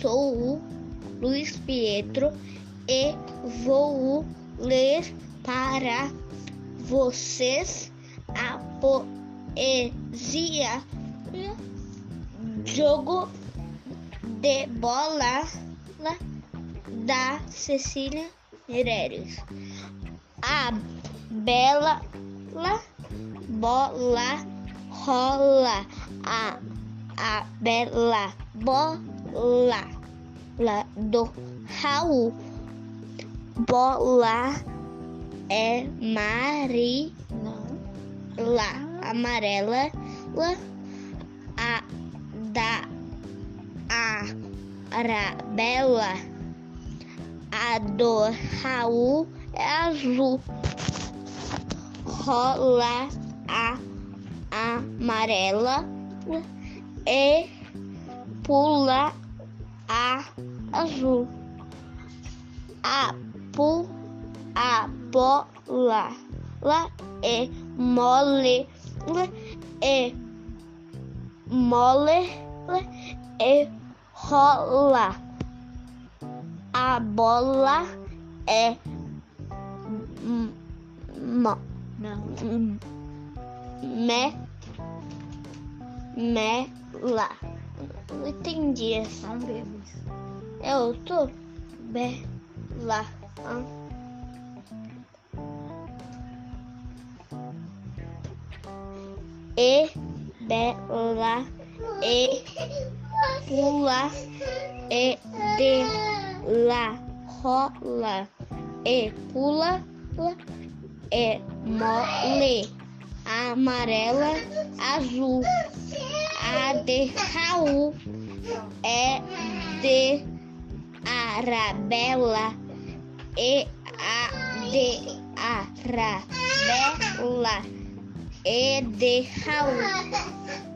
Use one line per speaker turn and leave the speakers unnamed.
sou o Luiz Pietro e vou ler para vocês a poesia Jogo de Bola da Cecília Meirelles. A bela bola rola a, a bela bola do Raul. Bola é amarela, lá, a da a arabella, a do Raul é azul. Rola a amarela e pula a azul. A pu a bola lá é mole é mole é rola. A bola é mo,
Não.
me me lá. Não entendi essa. Eu tô bem lá. Ah. E bela e pula e de la rola e pula e mole amarela azul a de Raul. É de Arabella. E a de Arabella. E de Raul.